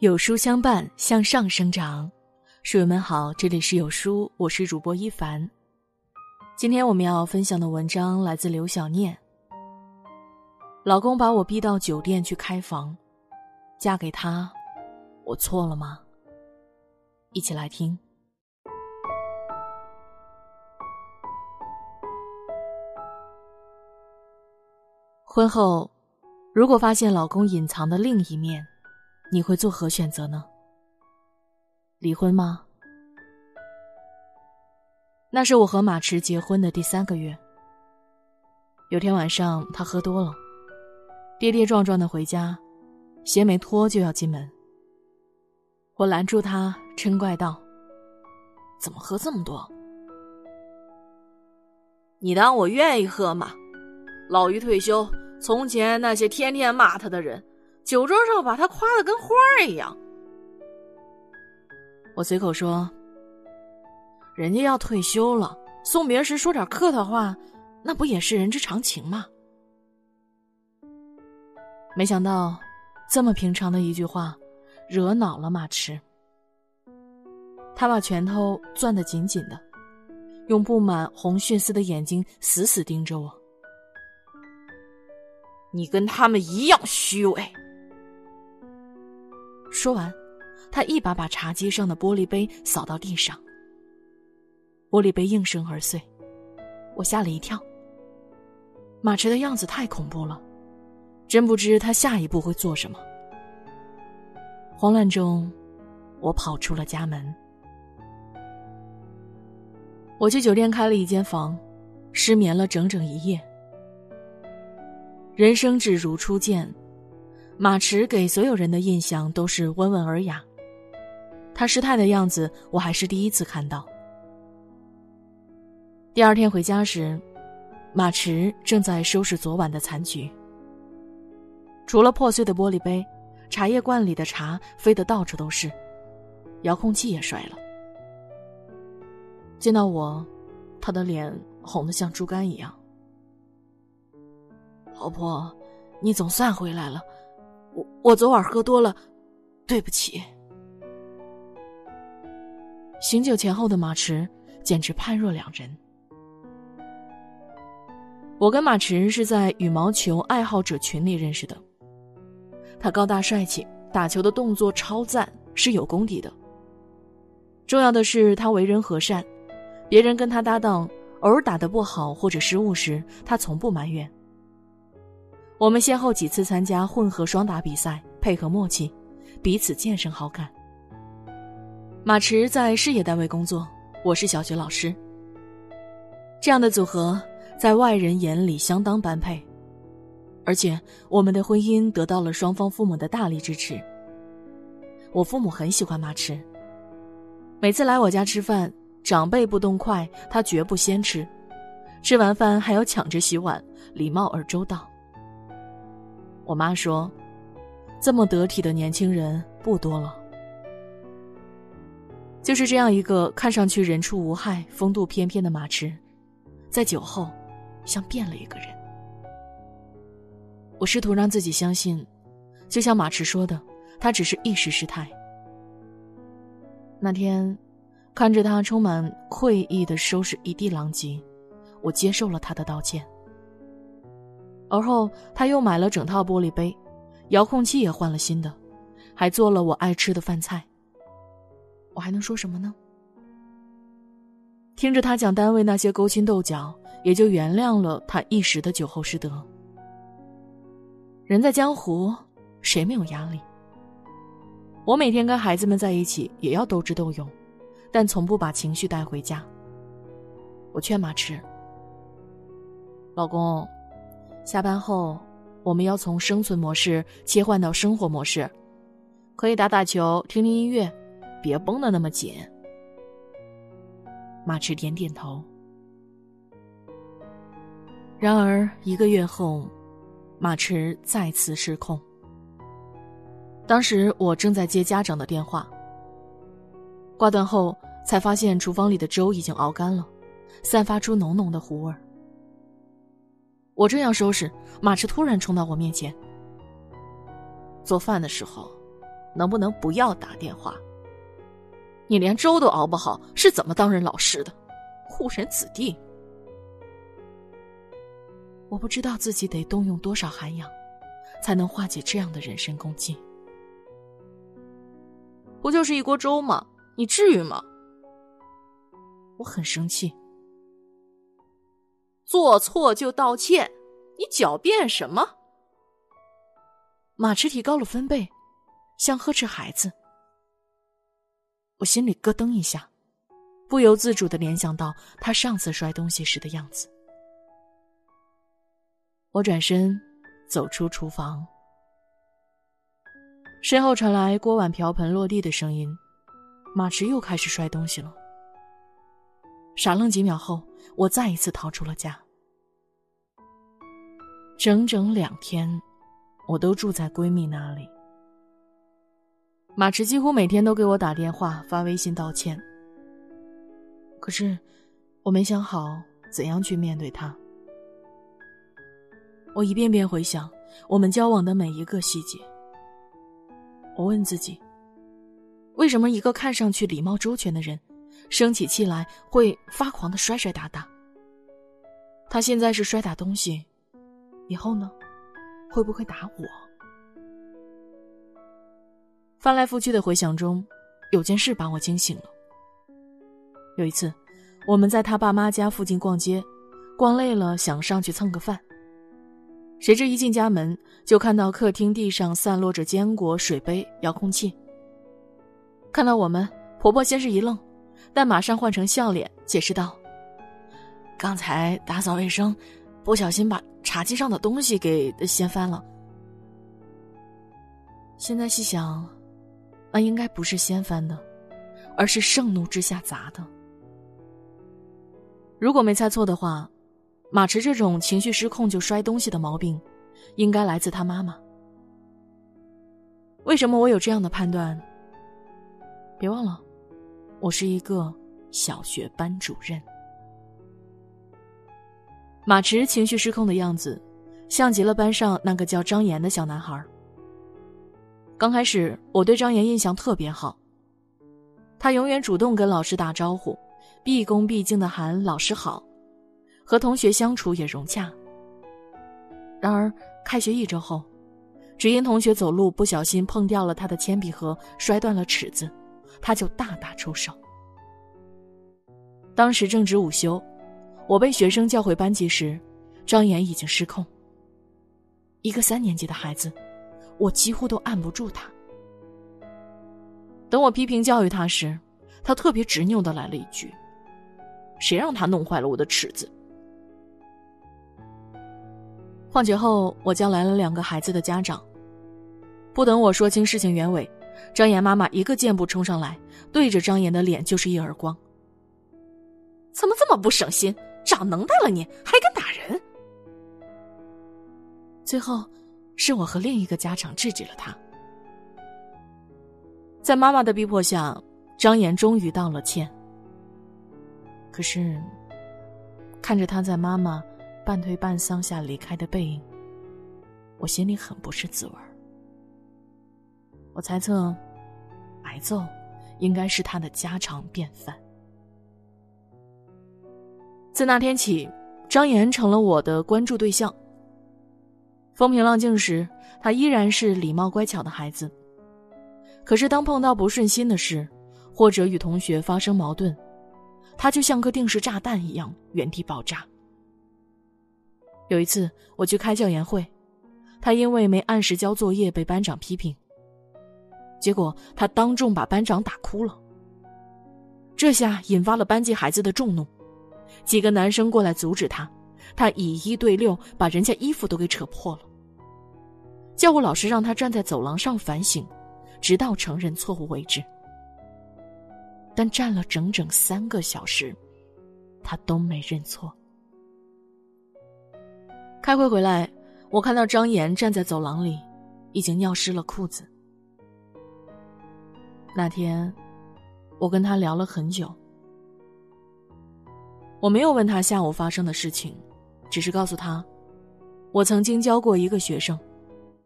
有书相伴，向上生长。书友们好，这里是有书，我是主播一凡。今天我们要分享的文章来自刘小念。老公把我逼到酒店去开房，嫁给他，我错了吗？一起来听。婚后，如果发现老公隐藏的另一面，你会做何选择呢？离婚吗？那是我和马驰结婚的第三个月。有天晚上，他喝多了，跌跌撞撞的回家，鞋没脱就要进门。我拦住他，嗔怪道：“怎么喝这么多？你当我愿意喝吗？老于退休，从前那些天天骂他的人。”酒桌上把他夸的跟花儿一样，我随口说：“人家要退休了，送别时说点客套话，那不也是人之常情吗？”没想到，这么平常的一句话，惹恼了马驰。他把拳头攥得紧紧的，用布满红血丝的眼睛死死盯着我。你跟他们一样虚伪。说完，他一把把茶几上的玻璃杯扫到地上，玻璃杯应声而碎，我吓了一跳。马驰的样子太恐怖了，真不知他下一步会做什么。慌乱中，我跑出了家门。我去酒店开了一间房，失眠了整整一夜。人生只如初见。马驰给所有人的印象都是温文尔雅，他失态的样子我还是第一次看到。第二天回家时，马驰正在收拾昨晚的残局，除了破碎的玻璃杯，茶叶罐里的茶飞得到处都是，遥控器也摔了。见到我，他的脸红得像猪肝一样。老婆，你总算回来了。我昨晚喝多了，对不起。醒酒前后的马驰简直判若两人。我跟马驰是在羽毛球爱好者群里认识的。他高大帅气，打球的动作超赞，是有功底的。重要的是他为人和善，别人跟他搭档偶尔打得不好或者失误时，他从不埋怨。我们先后几次参加混合双打比赛，配合默契，彼此渐生好感。马驰在事业单位工作，我是小学老师。这样的组合在外人眼里相当般配，而且我们的婚姻得到了双方父母的大力支持。我父母很喜欢马驰，每次来我家吃饭，长辈不动筷，他绝不先吃，吃完饭还要抢着洗碗，礼貌而周到。我妈说：“这么得体的年轻人不多了。”就是这样一个看上去人畜无害、风度翩翩的马驰，在酒后，像变了一个人。我试图让自己相信，就像马驰说的，他只是一时失态。那天，看着他充满愧意的收拾一地狼藉，我接受了他的道歉。而后，他又买了整套玻璃杯，遥控器也换了新的，还做了我爱吃的饭菜。我还能说什么呢？听着他讲单位那些勾心斗角，也就原谅了他一时的酒后失德。人在江湖，谁没有压力？我每天跟孩子们在一起，也要斗智斗勇，但从不把情绪带回家。我劝马驰：“老公。”下班后，我们要从生存模式切换到生活模式，可以打打球、听听音乐，别绷得那么紧。马驰点点头。然而一个月后，马驰再次失控。当时我正在接家长的电话，挂断后才发现厨房里的粥已经熬干了，散发出浓浓的糊味儿。我正要收拾，马驰突然冲到我面前。做饭的时候，能不能不要打电话？你连粥都熬不好，是怎么当人老师的？误人子弟！我不知道自己得动用多少涵养，才能化解这样的人身攻击。不就是一锅粥吗？你至于吗？我很生气。做错就道歉，你狡辩什么？马驰提高了分贝，像呵斥孩子。我心里咯噔一下，不由自主的联想到他上次摔东西时的样子。我转身走出厨房，身后传来锅碗瓢盆落地的声音，马驰又开始摔东西了。傻愣几秒后，我再一次逃出了家。整整两天，我都住在闺蜜那里。马驰几乎每天都给我打电话、发微信道歉。可是，我没想好怎样去面对他。我一遍遍回想我们交往的每一个细节。我问自己：为什么一个看上去礼貌周全的人，生起气来会发狂的摔摔打打？他现在是摔打东西，以后呢，会不会打我？翻来覆去的回想中，有件事把我惊醒了。有一次，我们在他爸妈家附近逛街，逛累了想上去蹭个饭。谁知一进家门，就看到客厅地上散落着坚果、水杯、遥控器。看到我们，婆婆先是一愣，但马上换成笑脸，解释道：“刚才打扫卫生，不小心把茶几上的东西给掀翻了。”现在细想。那应该不是掀翻的，而是盛怒之下砸的。如果没猜错的话，马驰这种情绪失控就摔东西的毛病，应该来自他妈妈。为什么我有这样的判断？别忘了，我是一个小学班主任。马驰情绪失控的样子，像极了班上那个叫张岩的小男孩。刚开始，我对张岩印象特别好。他永远主动跟老师打招呼，毕恭毕敬的喊老师好，和同学相处也融洽。然而，开学一周后，只因同学走路不小心碰掉了他的铅笔盒，摔断了尺子，他就大打出手。当时正值午休，我被学生叫回班级时，张岩已经失控。一个三年级的孩子。我几乎都按不住他。等我批评教育他时，他特别执拗的来了一句：“谁让他弄坏了我的尺子？”放学后，我叫来了两个孩子的家长。不等我说清事情原委，张岩妈妈一个箭步冲上来，对着张岩的脸就是一耳光。怎么这么不省心？长能耐了你还敢打人？最后。是我和另一个家长制止了他。在妈妈的逼迫下，张岩终于道了歉。可是，看着他在妈妈半推半搡下离开的背影，我心里很不是滋味我猜测，挨揍应该是他的家常便饭。自那天起，张岩成了我的关注对象。风平浪静时，他依然是礼貌乖巧的孩子。可是，当碰到不顺心的事，或者与同学发生矛盾，他就像颗定时炸弹一样原地爆炸。有一次，我去开教研会，他因为没按时交作业被班长批评，结果他当众把班长打哭了。这下引发了班级孩子的众怒，几个男生过来阻止他，他以一对六，把人家衣服都给扯破了。教务老师让他站在走廊上反省，直到承认错误为止。但站了整整三个小时，他都没认错。开会回来，我看到张岩站在走廊里，已经尿湿了裤子。那天，我跟他聊了很久。我没有问他下午发生的事情，只是告诉他，我曾经教过一个学生。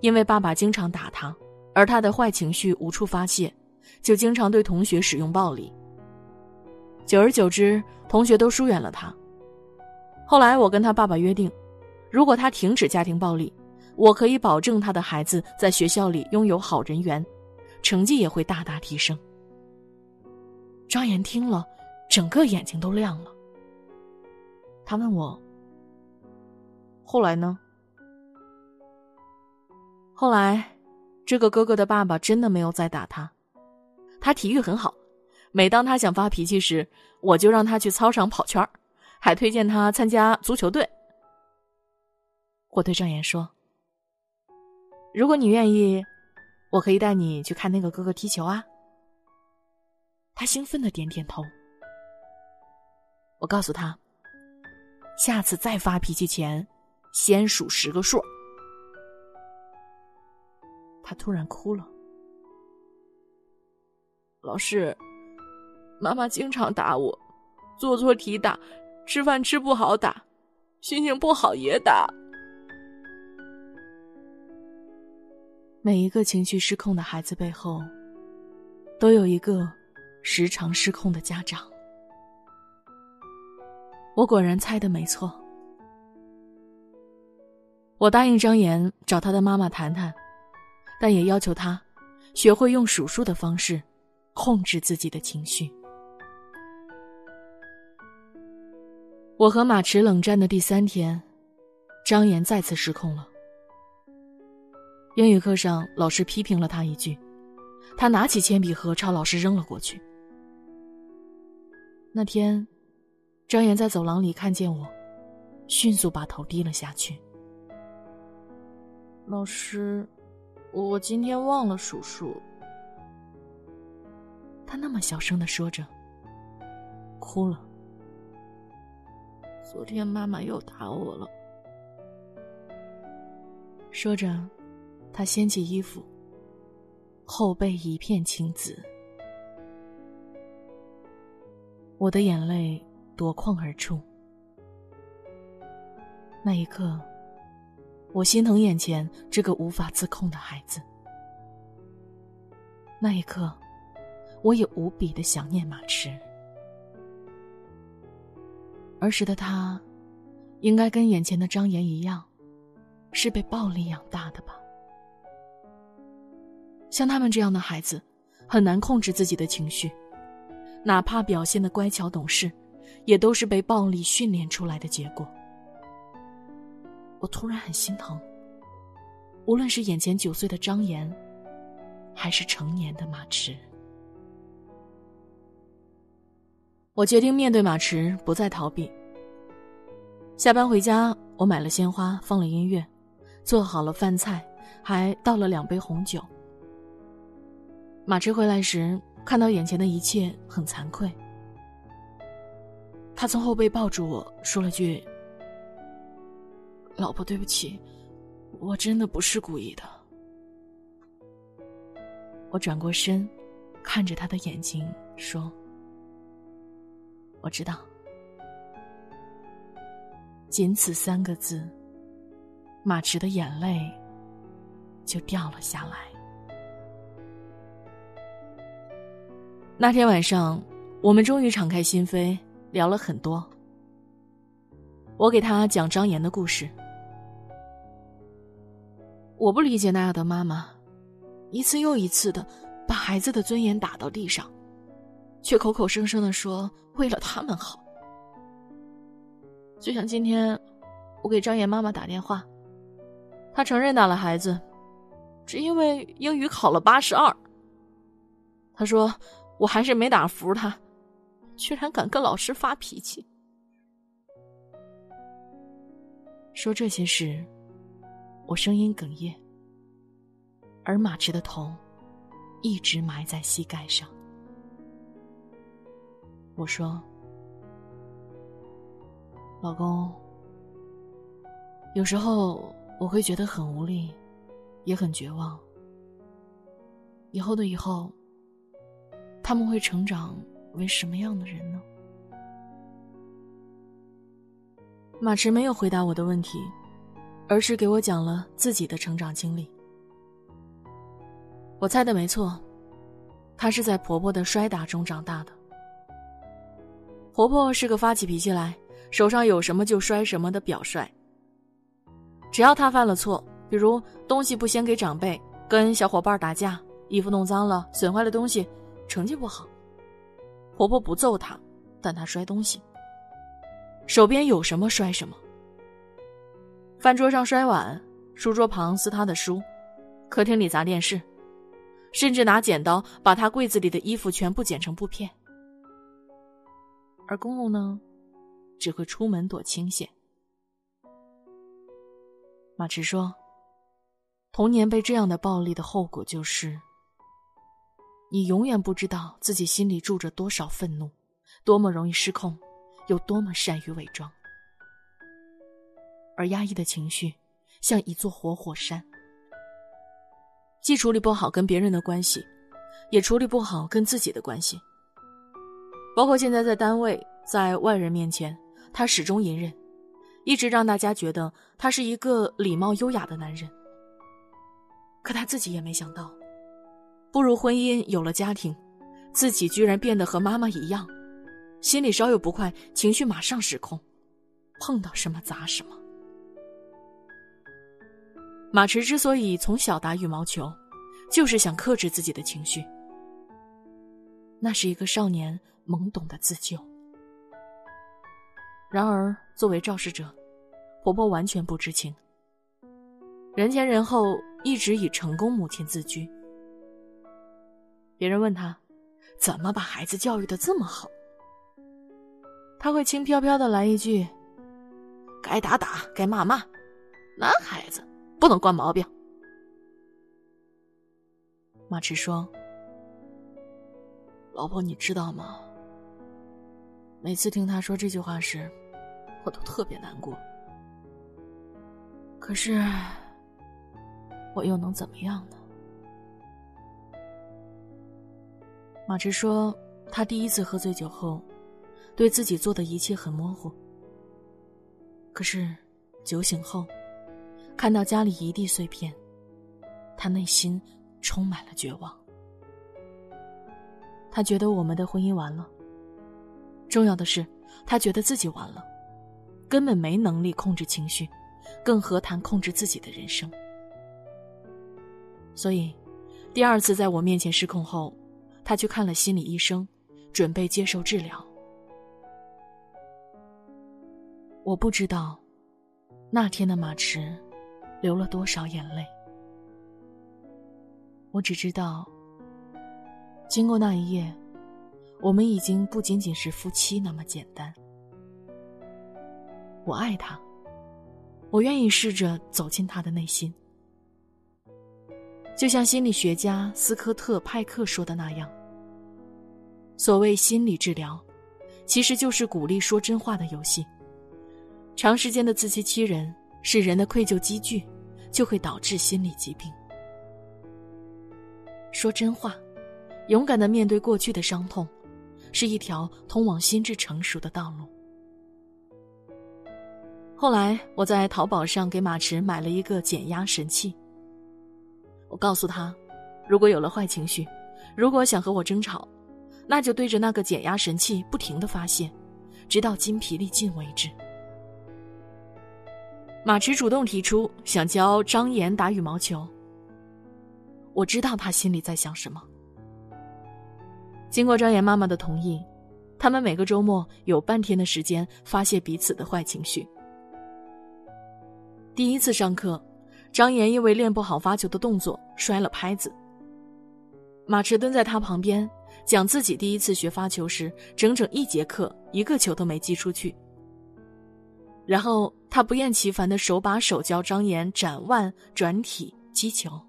因为爸爸经常打他，而他的坏情绪无处发泄，就经常对同学使用暴力。久而久之，同学都疏远了他。后来，我跟他爸爸约定，如果他停止家庭暴力，我可以保证他的孩子在学校里拥有好人缘，成绩也会大大提升。张岩听了，整个眼睛都亮了。他问我：“后来呢？”后来，这个哥哥的爸爸真的没有再打他。他体育很好，每当他想发脾气时，我就让他去操场跑圈儿。还推荐他参加足球队。我对张岩说：“如果你愿意，我可以带你去看那个哥哥踢球啊。”他兴奋的点点头。我告诉他：“下次再发脾气前，先数十个数。”他突然哭了。老师，妈妈经常打我，做错题打。吃饭吃不好打，心情不好也打。每一个情绪失控的孩子背后，都有一个时常失控的家长。我果然猜的没错。我答应张岩找他的妈妈谈谈，但也要求他学会用数数的方式控制自己的情绪。我和马驰冷战的第三天，张岩再次失控了。英语课上，老师批评了他一句，他拿起铅笔盒朝老师扔了过去。那天，张岩在走廊里看见我，迅速把头低了下去。老师，我今天忘了数数。他那么小声的说着，哭了。昨天妈妈又打我了。说着，他掀起衣服，后背一片青紫。我的眼泪夺眶而出。那一刻，我心疼眼前这个无法自控的孩子。那一刻，我也无比的想念马驰。儿时的他，应该跟眼前的张岩一样，是被暴力养大的吧？像他们这样的孩子，很难控制自己的情绪，哪怕表现的乖巧懂事，也都是被暴力训练出来的结果。我突然很心疼，无论是眼前九岁的张岩，还是成年的马驰。我决定面对马驰，不再逃避。下班回家，我买了鲜花，放了音乐，做好了饭菜，还倒了两杯红酒。马驰回来时，看到眼前的一切，很惭愧。他从后背抱住我说了句：“老婆，对不起，我真的不是故意的。”我转过身，看着他的眼睛说。我知道，仅此三个字，马驰的眼泪就掉了下来。那天晚上，我们终于敞开心扉，聊了很多。我给他讲张岩的故事。我不理解那样的妈妈，一次又一次的把孩子的尊严打到地上。却口口声声的说为了他们好，就像今天，我给张岩妈妈打电话，她承认打了孩子，只因为英语考了八十二。她说我还是没打服他，居然敢跟老师发脾气。说这些事，我声音哽咽，而马驰的头一直埋在膝盖上。我说：“老公，有时候我会觉得很无力，也很绝望。以后的以后，他们会成长为什么样的人呢？”马驰没有回答我的问题，而是给我讲了自己的成长经历。我猜的没错，她是在婆婆的摔打中长大的。婆婆是个发起脾气来，手上有什么就摔什么的表率。只要她犯了错，比如东西不先给长辈，跟小伙伴打架，衣服弄脏了，损坏了东西，成绩不好，婆婆不揍她，但她摔东西。手边有什么摔什么。饭桌上摔碗，书桌旁撕她的书，客厅里砸电视，甚至拿剪刀把她柜子里的衣服全部剪成布片。而公公呢，只会出门躲清闲。马驰说：“童年被这样的暴力的后果就是，你永远不知道自己心里住着多少愤怒，多么容易失控，有多么善于伪装。而压抑的情绪像一座活火山，既处理不好跟别人的关系，也处理不好跟自己的关系。”包括现在在单位，在外人面前，他始终隐忍，一直让大家觉得他是一个礼貌优雅的男人。可他自己也没想到，步入婚姻有了家庭，自己居然变得和妈妈一样，心里稍有不快，情绪马上失控，碰到什么砸什么。马驰之所以从小打羽毛球，就是想克制自己的情绪。那是一个少年。懵懂的自救。然而，作为肇事者，婆婆完全不知情。人前人后一直以成功母亲自居。别人问他，怎么把孩子教育的这么好？他会轻飘飘的来一句：“该打打，该骂骂，男孩子不能惯毛病。”马驰说：“老婆，你知道吗？”每次听他说这句话时，我都特别难过。可是，我又能怎么样呢？马驰说，他第一次喝醉酒后，对自己做的一切很模糊。可是，酒醒后，看到家里一地碎片，他内心充满了绝望。他觉得我们的婚姻完了。重要的是，他觉得自己完了，根本没能力控制情绪，更何谈控制自己的人生。所以，第二次在我面前失控后，他去看了心理医生，准备接受治疗。我不知道，那天的马驰流了多少眼泪。我只知道，经过那一夜。我们已经不仅仅是夫妻那么简单。我爱他，我愿意试着走进他的内心。就像心理学家斯科特·派克说的那样，所谓心理治疗，其实就是鼓励说真话的游戏。长时间的自欺欺人，使人的愧疚积聚，就会导致心理疾病。说真话，勇敢的面对过去的伤痛。是一条通往心智成熟的道路。后来，我在淘宝上给马驰买了一个减压神器。我告诉他，如果有了坏情绪，如果想和我争吵，那就对着那个减压神器不停的发泄，直到筋疲力尽为止。马驰主动提出想教张岩打羽毛球。我知道他心里在想什么。经过张岩妈妈的同意，他们每个周末有半天的时间发泄彼此的坏情绪。第一次上课，张岩因为练不好发球的动作摔了拍子。马驰蹲在他旁边，讲自己第一次学发球时，整整一节课一个球都没击出去。然后他不厌其烦的手把手教张岩展腕、转体、击球。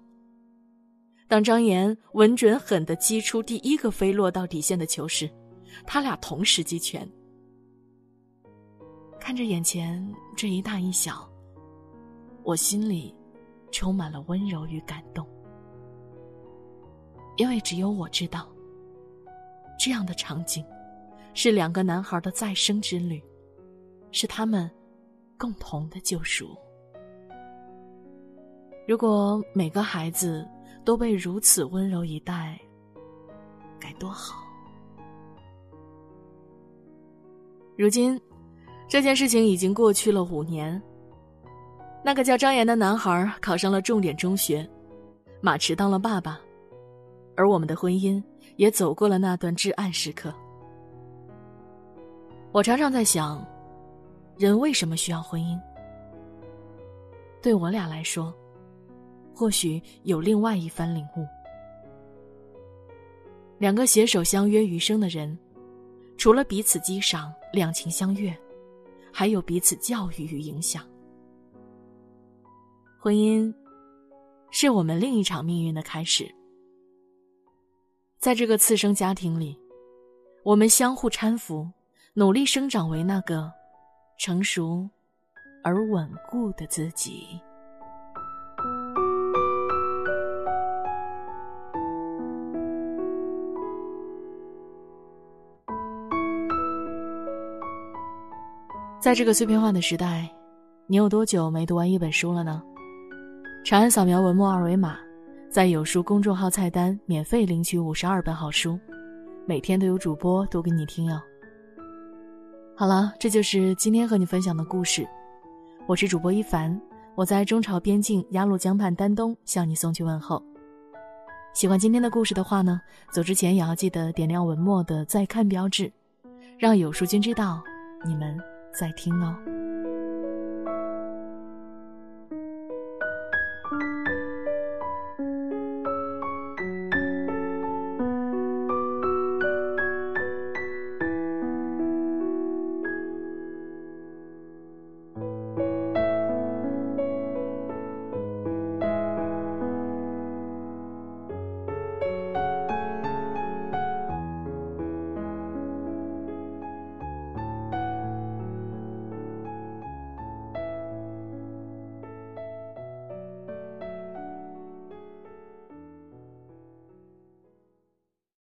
当张岩稳准狠的击出第一个飞落到底线的球时，他俩同时击拳。看着眼前这一大一小，我心里充满了温柔与感动，因为只有我知道，这样的场景是两个男孩的再生之旅，是他们共同的救赎。如果每个孩子。都被如此温柔以待，该多好。如今，这件事情已经过去了五年。那个叫张岩的男孩考上了重点中学，马驰当了爸爸，而我们的婚姻也走过了那段至暗时刻。我常常在想，人为什么需要婚姻？对我俩来说，或许有另外一番领悟。两个携手相约余生的人，除了彼此激赏、两情相悦，还有彼此教育与影响。婚姻，是我们另一场命运的开始。在这个次生家庭里，我们相互搀扶，努力生长为那个成熟而稳固的自己。在这个碎片化的时代，你有多久没读完一本书了呢？长按扫描文末二维码，在有书公众号菜单免费领取五十二本好书，每天都有主播读给你听哟。好了，这就是今天和你分享的故事。我是主播一凡，我在中朝边境鸭绿江畔丹东向你送去问候。喜欢今天的故事的话呢，走之前也要记得点亮文末的再看标志，让有书君知道你们在听哦。